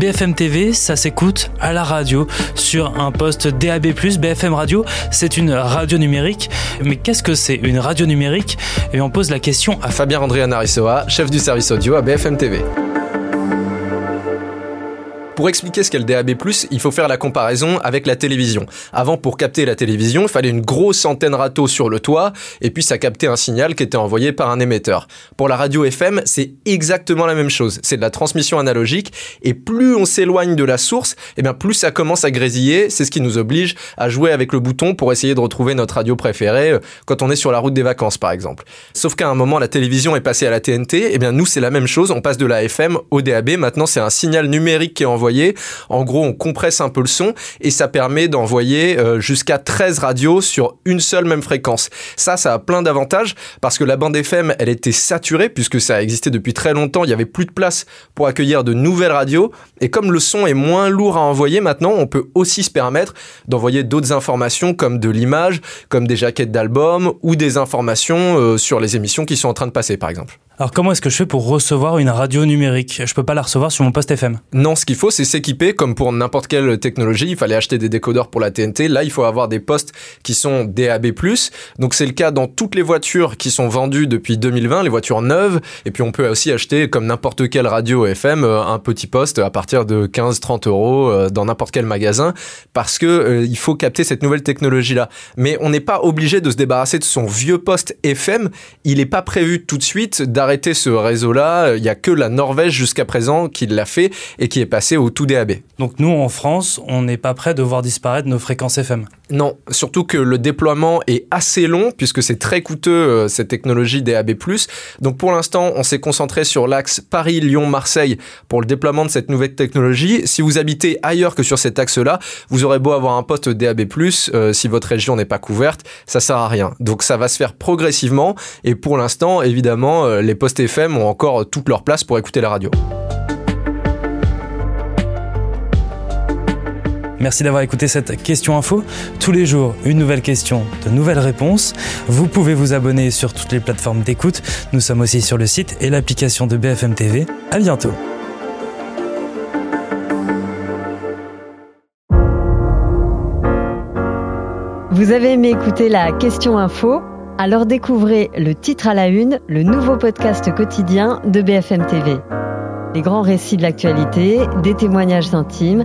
BFM TV, ça s'écoute à la radio sur un poste DAB+. BFM Radio, c'est une radio numérique. Mais qu'est-ce que c'est une radio numérique? Et on pose la question à Fabien André Anarissoa, chef du service audio à BFM TV. Pour expliquer ce qu'est le DAB+, il faut faire la comparaison avec la télévision. Avant, pour capter la télévision, il fallait une grosse antenne râteau sur le toit, et puis ça captait un signal qui était envoyé par un émetteur. Pour la radio FM, c'est exactement la même chose. C'est de la transmission analogique, et plus on s'éloigne de la source, et eh bien plus ça commence à grésiller. C'est ce qui nous oblige à jouer avec le bouton pour essayer de retrouver notre radio préférée euh, quand on est sur la route des vacances, par exemple. Sauf qu'à un moment, la télévision est passée à la TNT, et eh bien nous, c'est la même chose. On passe de la FM au DAB. Maintenant, c'est un signal numérique qui est envoyé en gros, on compresse un peu le son et ça permet d'envoyer euh, jusqu'à 13 radios sur une seule même fréquence. Ça, ça a plein d'avantages parce que la bande FM, elle était saturée puisque ça a existé depuis très longtemps. Il y avait plus de place pour accueillir de nouvelles radios. Et comme le son est moins lourd à envoyer maintenant, on peut aussi se permettre d'envoyer d'autres informations comme de l'image, comme des jaquettes d'albums ou des informations euh, sur les émissions qui sont en train de passer, par exemple. Alors comment est-ce que je fais pour recevoir une radio numérique? Je peux pas la recevoir sur mon poste FM Non, ce qu'il faut, c'est s'équiper comme pour n'importe quelle technologie. Il fallait acheter des décodeurs pour la TNT. Là, il faut avoir des postes qui sont DAB+. Donc c'est le cas dans toutes les voitures qui sont vendues depuis 2020, les voitures neuves. Et puis on peut aussi acheter, comme n'importe quelle radio FM, euh, un petit poste à partir de 15-30 euros euh, dans n'importe quel magasin parce que euh, il faut capter cette nouvelle technologie-là. Mais on n'est pas obligé de se débarrasser de son vieux poste FM. Il n'est pas prévu tout de suite d'arrêter arrêter ce réseau-là. Il n'y a que la Norvège jusqu'à présent qui l'a fait et qui est passé au tout DAB. Donc nous, en France, on n'est pas prêt de voir disparaître nos fréquences FM Non, surtout que le déploiement est assez long puisque c'est très coûteux euh, cette technologie DAB+. Donc pour l'instant, on s'est concentré sur l'axe Paris-Lyon-Marseille pour le déploiement de cette nouvelle technologie. Si vous habitez ailleurs que sur cet axe-là, vous aurez beau avoir un poste DAB+, euh, si votre région n'est pas couverte, ça sert à rien. Donc ça va se faire progressivement et pour l'instant, évidemment, euh, les postes FM ont encore toute leur place pour écouter la radio. Merci d'avoir écouté cette question info. Tous les jours, une nouvelle question, de nouvelles réponses. Vous pouvez vous abonner sur toutes les plateformes d'écoute. Nous sommes aussi sur le site et l'application de BFM TV. À bientôt. Vous avez aimé écouter la question info? Alors découvrez le titre à la une, le nouveau podcast quotidien de BFM TV. Les grands récits de l'actualité, des témoignages intimes,